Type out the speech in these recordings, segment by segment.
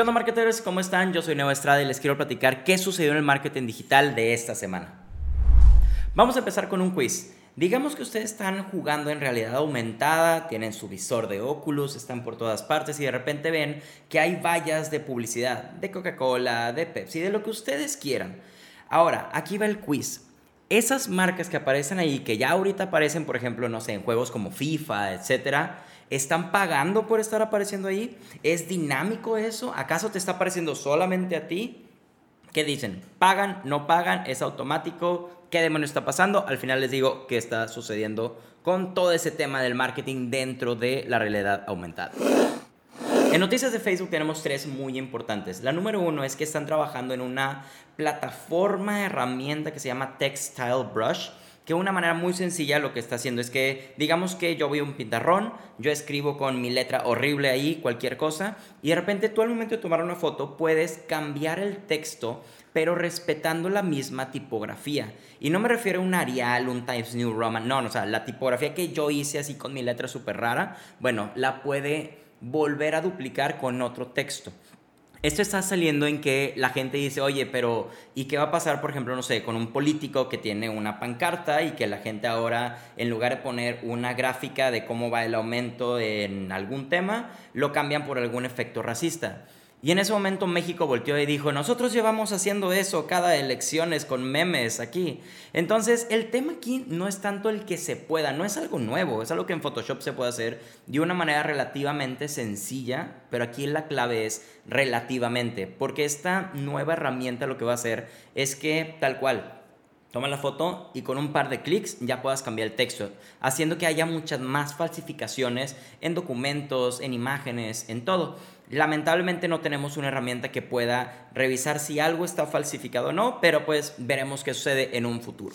¿Qué onda marketers? ¿Cómo están? Yo soy Neo Estrada y les quiero platicar qué sucedió en el marketing digital de esta semana. Vamos a empezar con un quiz. Digamos que ustedes están jugando en realidad aumentada, tienen su visor de Oculus, están por todas partes y de repente ven que hay vallas de publicidad, de Coca-Cola, de Pepsi, de lo que ustedes quieran. Ahora, aquí va el quiz. Esas marcas que aparecen ahí, que ya ahorita aparecen, por ejemplo, no sé, en juegos como FIFA, etcétera, ¿Están pagando por estar apareciendo ahí? ¿Es dinámico eso? ¿Acaso te está apareciendo solamente a ti? ¿Qué dicen? ¿Pagan? ¿No pagan? ¿Es automático? ¿Qué demonios está pasando? Al final les digo qué está sucediendo con todo ese tema del marketing dentro de la realidad aumentada. En noticias de Facebook tenemos tres muy importantes. La número uno es que están trabajando en una plataforma, herramienta que se llama Textile Brush que una manera muy sencilla lo que está haciendo es que, digamos que yo voy a un pintarrón, yo escribo con mi letra horrible ahí cualquier cosa, y de repente tú al momento de tomar una foto puedes cambiar el texto, pero respetando la misma tipografía. Y no me refiero a un Arial, un Times New Roman, no, no, o sea, la tipografía que yo hice así con mi letra súper rara, bueno, la puede volver a duplicar con otro texto. Esto está saliendo en que la gente dice, oye, pero ¿y qué va a pasar, por ejemplo, no sé, con un político que tiene una pancarta y que la gente ahora, en lugar de poner una gráfica de cómo va el aumento en algún tema, lo cambian por algún efecto racista? Y en ese momento México volteó y dijo, nosotros llevamos haciendo eso cada elecciones con memes aquí. Entonces, el tema aquí no es tanto el que se pueda, no es algo nuevo, es algo que en Photoshop se puede hacer de una manera relativamente sencilla, pero aquí la clave es relativamente, porque esta nueva herramienta lo que va a hacer es que tal cual, Toma la foto y con un par de clics ya puedas cambiar el texto, haciendo que haya muchas más falsificaciones en documentos, en imágenes, en todo. Lamentablemente no tenemos una herramienta que pueda revisar si algo está falsificado o no, pero pues veremos qué sucede en un futuro.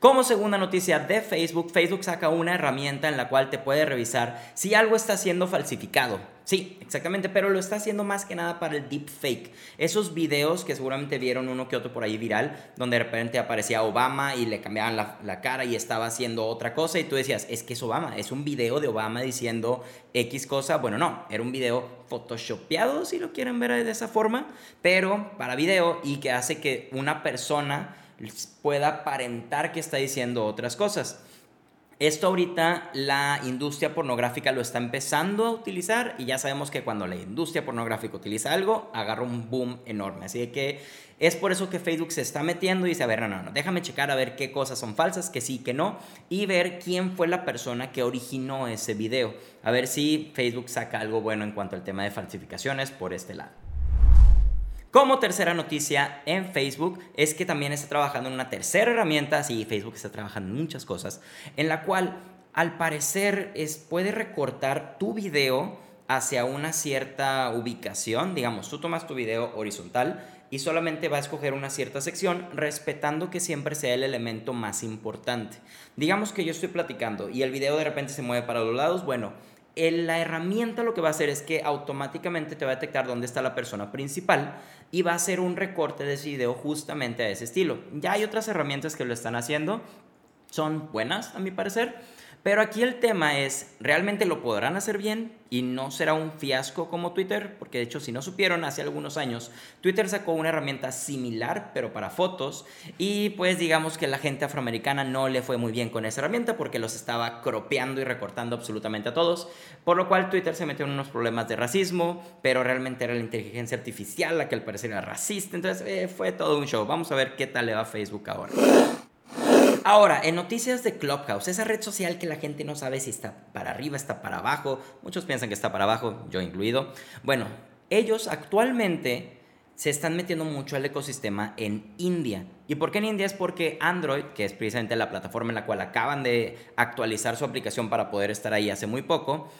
Como segunda noticia de Facebook, Facebook saca una herramienta en la cual te puede revisar si algo está siendo falsificado. Sí, exactamente, pero lo está haciendo más que nada para el deepfake. Esos videos que seguramente vieron uno que otro por ahí viral, donde de repente aparecía Obama y le cambiaban la, cara y estaba haciendo otra cosa y tú decías, es que es Obama, es un video de Obama diciendo X cosa. Bueno, no, era un video photoshopeado, si lo quieren ver de esa forma, pero para video y que hace que una persona pueda aparentar que está diciendo otras cosas. Esto ahorita la industria pornográfica lo está empezando a utilizar y ya sabemos que cuando la industria pornográfica utiliza algo, agarra un boom enorme. Así que es por eso que Facebook se está metiendo y dice, a ver, no, no, no, déjame checar a ver qué cosas son falsas, que sí, que no, y ver quién fue la persona que originó ese video. A ver si Facebook saca algo bueno en cuanto al tema de falsificaciones por este lado. Como tercera noticia en Facebook es que también está trabajando en una tercera herramienta, sí, Facebook está trabajando en muchas cosas, en la cual al parecer es, puede recortar tu video hacia una cierta ubicación, digamos, tú tomas tu video horizontal y solamente va a escoger una cierta sección respetando que siempre sea el elemento más importante. Digamos que yo estoy platicando y el video de repente se mueve para los lados, bueno, la herramienta lo que va a hacer es que automáticamente te va a detectar dónde está la persona principal y va a hacer un recorte de ese video justamente a ese estilo. Ya hay otras herramientas que lo están haciendo, son buenas a mi parecer, pero aquí el tema es, ¿realmente lo podrán hacer bien y no será un fiasco como Twitter? Porque de hecho, si no supieron, hace algunos años Twitter sacó una herramienta similar, pero para fotos, y pues digamos que la gente afroamericana no le fue muy bien con esa herramienta porque los estaba cropeando y recortando absolutamente a todos, por lo cual Twitter se metió en unos problemas de racismo, pero realmente era la inteligencia artificial la que al parecer era racista, entonces eh, fue todo un show. Vamos a ver qué tal le va a Facebook ahora. Ahora, en noticias de Clubhouse, esa red social que la gente no sabe si está para arriba, está para abajo, muchos piensan que está para abajo, yo incluido. Bueno, ellos actualmente se están metiendo mucho al ecosistema en India. ¿Y por qué en India? Es porque Android, que es precisamente la plataforma en la cual acaban de actualizar su aplicación para poder estar ahí hace muy poco,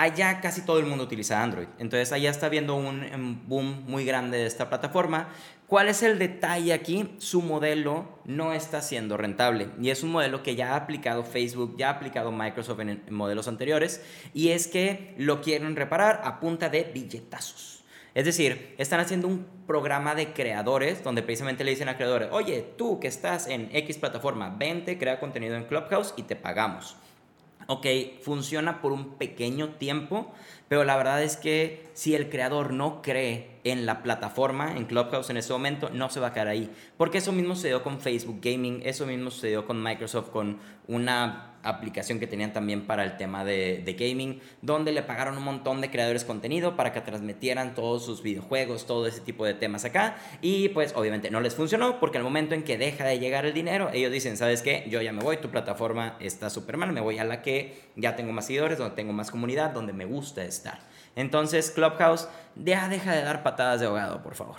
allá casi todo el mundo utiliza Android. Entonces allá está viendo un boom muy grande de esta plataforma. ¿Cuál es el detalle aquí? Su modelo no está siendo rentable y es un modelo que ya ha aplicado Facebook, ya ha aplicado Microsoft en, modelos anteriores y es que lo quieren reparar a punta de billetazos. Es decir, están haciendo un programa de creadores donde precisamente le dicen a creadores, oye, tú que estás en X plataforma, vente, crea contenido en Clubhouse y te pagamos ok, funciona por un pequeño tiempo, pero la verdad es que si el creador no cree en la plataforma, en Clubhouse en este momento, no se va a quedar ahí. Porque eso mismo sucedió con Facebook Gaming, eso mismo sucedió con Microsoft, con una aplicación que tenían también para el tema de, de, gaming, donde le pagaron un montón de creadores contenido para que transmitieran todos sus videojuegos, todo ese tipo de temas acá. Y pues obviamente no les funcionó porque al momento en que deja de llegar el dinero, ellos dicen, ¿sabes qué? Yo ya me voy, tu plataforma está súper mal, me voy a la que ya tengo más seguidores, donde tengo más comunidad, donde me gusta estar. Entonces Clubhouse ya deja de dar patadas de ahogado, por favor.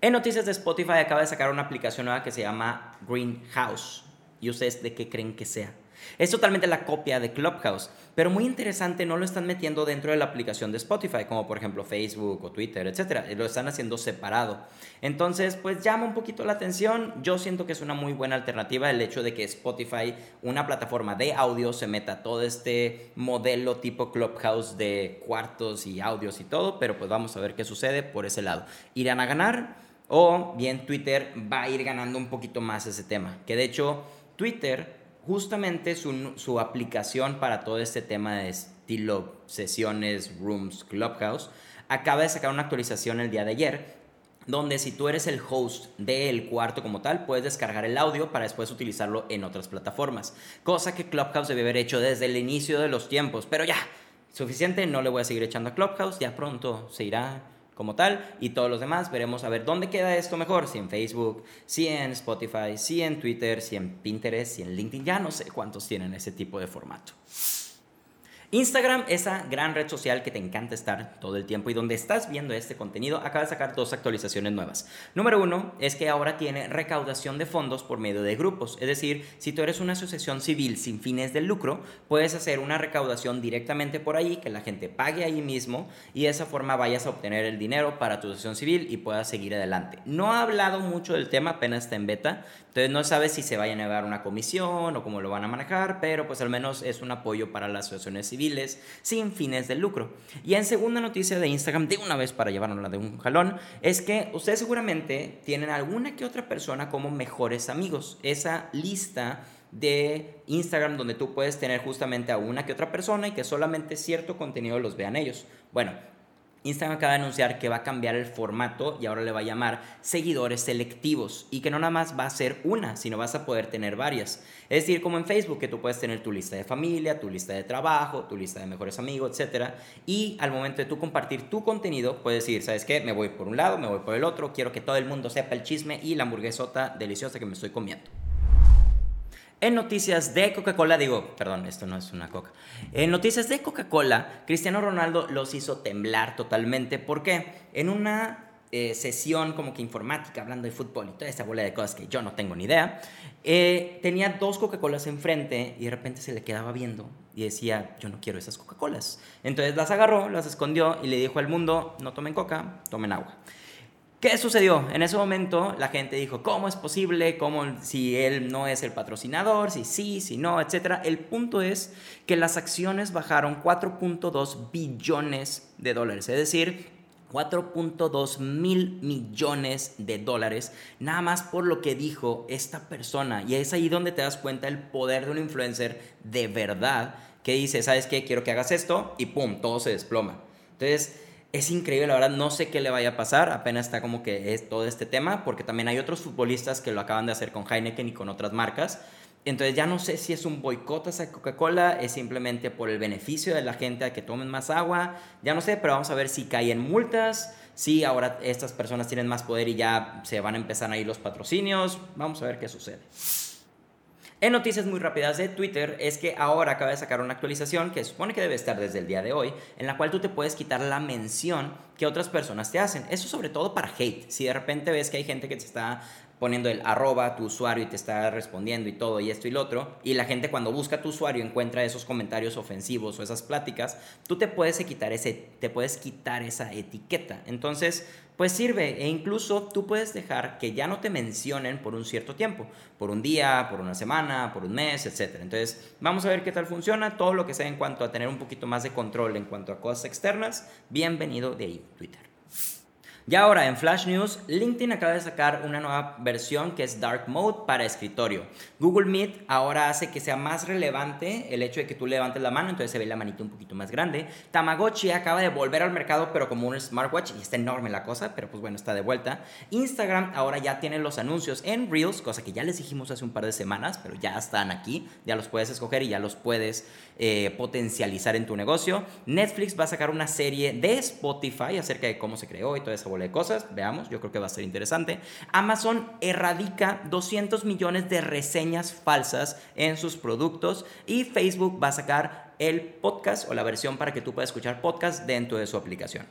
En noticias de Spotify acaba de sacar una aplicación nueva que se llama Greenhouse. ¿Y ustedes de qué creen que sea? Es totalmente la copia de Clubhouse, pero muy interesante, no lo están metiendo dentro de la aplicación de Spotify, como por ejemplo Facebook o Twitter, etc. Lo están haciendo separado. Entonces, pues llama un poquito la atención. Yo siento que es una muy buena alternativa el hecho de que Spotify, una plataforma de audio, se meta todo este modelo tipo Clubhouse de cuartos y audios y todo, pero pues vamos a ver qué sucede por ese lado. ¿Irán a ganar? O bien Twitter va a ir ganando un poquito más ese tema. Que de hecho, Twitter justamente su, aplicación para todo este tema de estilo sesiones, rooms, clubhouse, acaba de sacar una actualización el día de ayer donde si tú eres el host del cuarto como tal, puedes descargar el audio para después utilizarlo en otras plataformas. Cosa que Clubhouse debe haber hecho desde el inicio de los tiempos. Pero ya, suficiente, no le voy a seguir echando a Clubhouse, ya pronto se irá como tal y todos los demás veremos a ver dónde queda esto mejor, si en Facebook, si en Spotify, si en Twitter, si en Pinterest, si en LinkedIn, ya no sé cuántos tienen ese tipo de formato. Instagram, esa gran red social que te encanta estar todo el tiempo y donde estás viendo este contenido, acaba de sacar dos actualizaciones nuevas. Número uno es que ahora tiene recaudación de fondos por medio de grupos. Es decir, si tú eres una asociación civil sin fines de lucro, puedes hacer una recaudación directamente por ahí, que la gente pague ahí mismo y de esa forma vayas a obtener el dinero para tu asociación civil y puedas seguir adelante. No ha hablado mucho del tema, apenas está en beta, entonces no sabes si se vaya a negar una comisión o cómo lo van a manejar, pero pues al menos es un apoyo para las asociaciones civiles sin fines de lucro. Y en segunda noticia de Instagram, de una vez para llevarnos de un jalón, es que ustedes seguramente tienen alguna que otra persona como mejores amigos. Esa lista de Instagram donde tú puedes tener justamente a una que otra persona y que solamente cierto contenido los vean ellos. Bueno, Instagram acaba de anunciar que va a cambiar el formato y ahora le va a llamar seguidores selectivos y que no nada más va a ser una, sino vas a poder tener varias. Es decir, como en Facebook, que tú puedes tener tu lista de familia, tu lista de trabajo, tu lista de mejores amigos, etc. Y al momento de tú compartir tu contenido, puedes decir, ¿sabes qué? Me voy por un lado, me voy por el otro, quiero que todo el mundo sepa el chisme y la hamburguesota deliciosa que me estoy comiendo. En noticias de Coca-Cola, digo, perdón, esto no es una coca. En noticias de Coca-Cola, Cristiano Ronaldo los hizo temblar totalmente. ¿Por qué? En una eh, sesión como que informática, hablando de fútbol y toda esta bola de cosas que yo no tengo ni idea, eh, tenía dos Coca-Colas enfrente y de repente se le quedaba viendo y decía, yo no quiero esas Coca-Colas. Entonces las agarró, las escondió y le dijo al mundo, no tomen coca, tomen agua. ¿Qué sucedió? En ese momento la gente dijo, ¿cómo es posible? ¿Cómo si él no es el patrocinador? Si sí, si no, etcétera. El punto es que las acciones bajaron 4.2 billones de dólares, es decir, 4.2 mil millones de dólares, nada más por lo que dijo esta persona. Y es ahí donde te das cuenta el poder de un influencer de verdad que dice, ¿sabes qué? Quiero que hagas esto y ¡pum! Todo se desploma. Entonces, es increíble, la verdad, no sé qué le vaya a pasar, apenas está como que es todo este tema, porque también hay otros futbolistas que lo acaban de hacer con Heineken y con otras marcas. Entonces ya no sé si es un boicot a esa Coca-Cola, es simplemente por el beneficio de la gente a que tomen más agua, ya no sé, pero vamos a ver si caen multas, si ahora estas personas tienen más poder y ya se van a empezar a ir los patrocinios, vamos a ver qué sucede. En noticias muy rápidas de Twitter es que ahora acaba de sacar una actualización que supone que debe estar desde el día de hoy, en la cual tú te puedes quitar la mención que otras personas te hacen. Eso sobre todo para hate. Si de repente ves que hay gente que te está poniendo el arroba tu usuario y te está respondiendo y todo y esto y lo otro, y la gente cuando busca tu usuario encuentra esos comentarios ofensivos o esas pláticas, tú te puedes quitar, ese, te puedes quitar esa etiqueta. Entonces, pues sirve e incluso tú puedes dejar que ya no te mencionen por un cierto tiempo, por un día, por una semana, por un mes, etc. Entonces, vamos a ver qué tal funciona, todo lo que sea en cuanto a tener un poquito más de control en cuanto a cosas externas, bienvenido de ahí, Twitter. Y ahora en Flash News, LinkedIn acaba de sacar una nueva versión que es Dark Mode para escritorio. Google Meet ahora hace que sea más relevante el hecho de que tú levantes la mano, entonces se ve la manita un poquito más grande. Tamagotchi acaba de volver al mercado, pero como un smartwatch, y está enorme la cosa, pero pues bueno, está de vuelta. Instagram ahora ya tiene los anuncios en Reels, cosa que ya les dijimos hace un par de semanas, pero ya están aquí, ya los puedes escoger y ya los puedes eh, potencializar en tu negocio. Netflix va a sacar una serie de Spotify acerca de cómo se creó y toda esa de cosas. Veamos, yo creo que va a ser interesante. Amazon erradica 200 millones de reseñas falsas en sus productos y Facebook va a sacar el podcast o la versión para que tú puedas escuchar podcast dentro de su aplicación.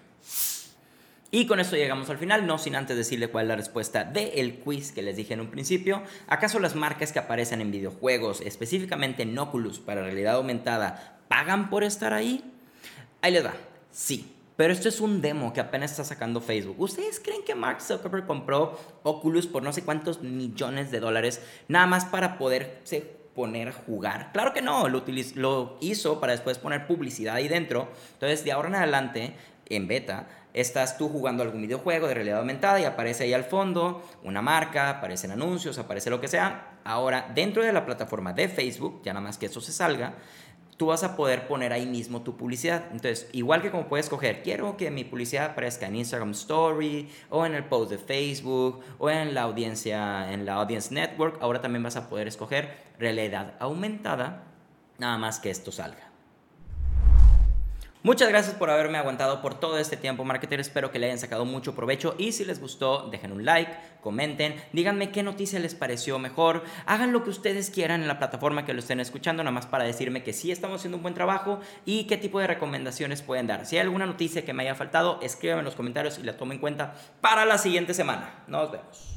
Y con esto llegamos al final, no sin antes decirle cuál es la respuesta del quiz que les dije en un principio. ¿Acaso las marcas que aparecen en videojuegos, específicamente en Oculus para realidad aumentada, pagan por estar ahí? Ahí les va. Sí, pero esto es un demo que apenas está sacando Facebook. ¿Ustedes creen que Mark Zuckerberg compró Oculus por no sé cuántos millones de dólares nada más para poderse poner a jugar? Claro que no, lo, lo hizo para después poner publicidad ahí dentro. Entonces, de ahora en adelante, en beta, estás tú jugando algún videojuego de realidad aumentada y aparece ahí al fondo una marca, aparecen anuncios, aparece lo que sea. Ahora, dentro de la plataforma de Facebook, ya nada más que eso se salga, tú vas a poder poner ahí mismo tu publicidad. Entonces, igual que como puedes escoger, quiero que mi publicidad aparezca en Instagram Story o en el post de Facebook o en la audiencia, en la Audience Network, ahora también vas a poder escoger realidad aumentada, nada más que esto salga. Muchas gracias por haberme aguantado por todo este tiempo, marketer. Espero que le hayan sacado mucho provecho y si les gustó, dejen un like, comenten, díganme qué noticia les pareció mejor, hagan lo que ustedes quieran en la plataforma que lo estén escuchando, nada más para decirme que sí estamos haciendo un buen trabajo y qué tipo de recomendaciones pueden dar. Si hay alguna noticia que me haya faltado, escríbanme en los comentarios y la tomo en cuenta para la siguiente semana. Nos vemos.